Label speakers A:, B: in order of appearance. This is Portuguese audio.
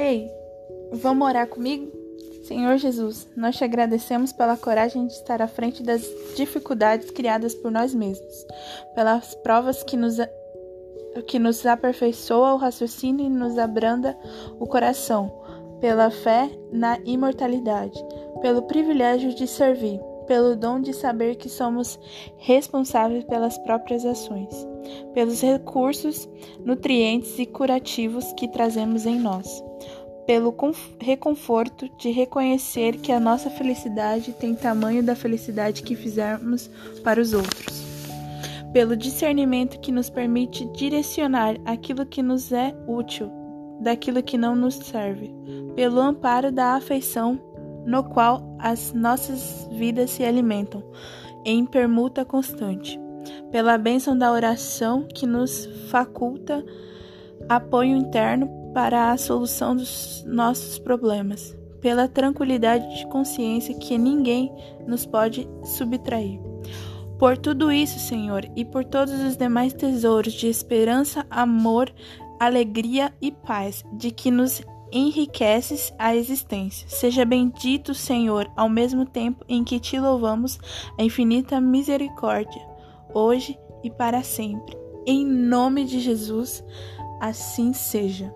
A: Ei, vamos orar comigo? Senhor Jesus, nós te agradecemos pela coragem de estar à frente das dificuldades criadas por nós mesmos, pelas provas que nos, que nos aperfeiçoa o raciocínio e nos abranda o coração, pela fé na imortalidade, pelo privilégio de servir, pelo dom de saber que somos responsáveis pelas próprias ações, pelos recursos, nutrientes e curativos que trazemos em nós, pelo reconforto de reconhecer que a nossa felicidade tem tamanho da felicidade que fizermos para os outros, pelo discernimento que nos permite direcionar aquilo que nos é útil daquilo que não nos serve, pelo amparo da afeição no qual as nossas vidas se alimentam, em permuta constante, pela bênção da oração que nos faculta apoio interno para a solução dos nossos problemas, pela tranquilidade de consciência que ninguém nos pode subtrair. Por tudo isso, Senhor, e por todos os demais tesouros de esperança, amor, alegria e paz, de que nos enriqueces a existência. Seja bendito, Senhor, ao mesmo tempo em que te louvamos a infinita misericórdia, hoje e para sempre. Em nome de Jesus, assim seja.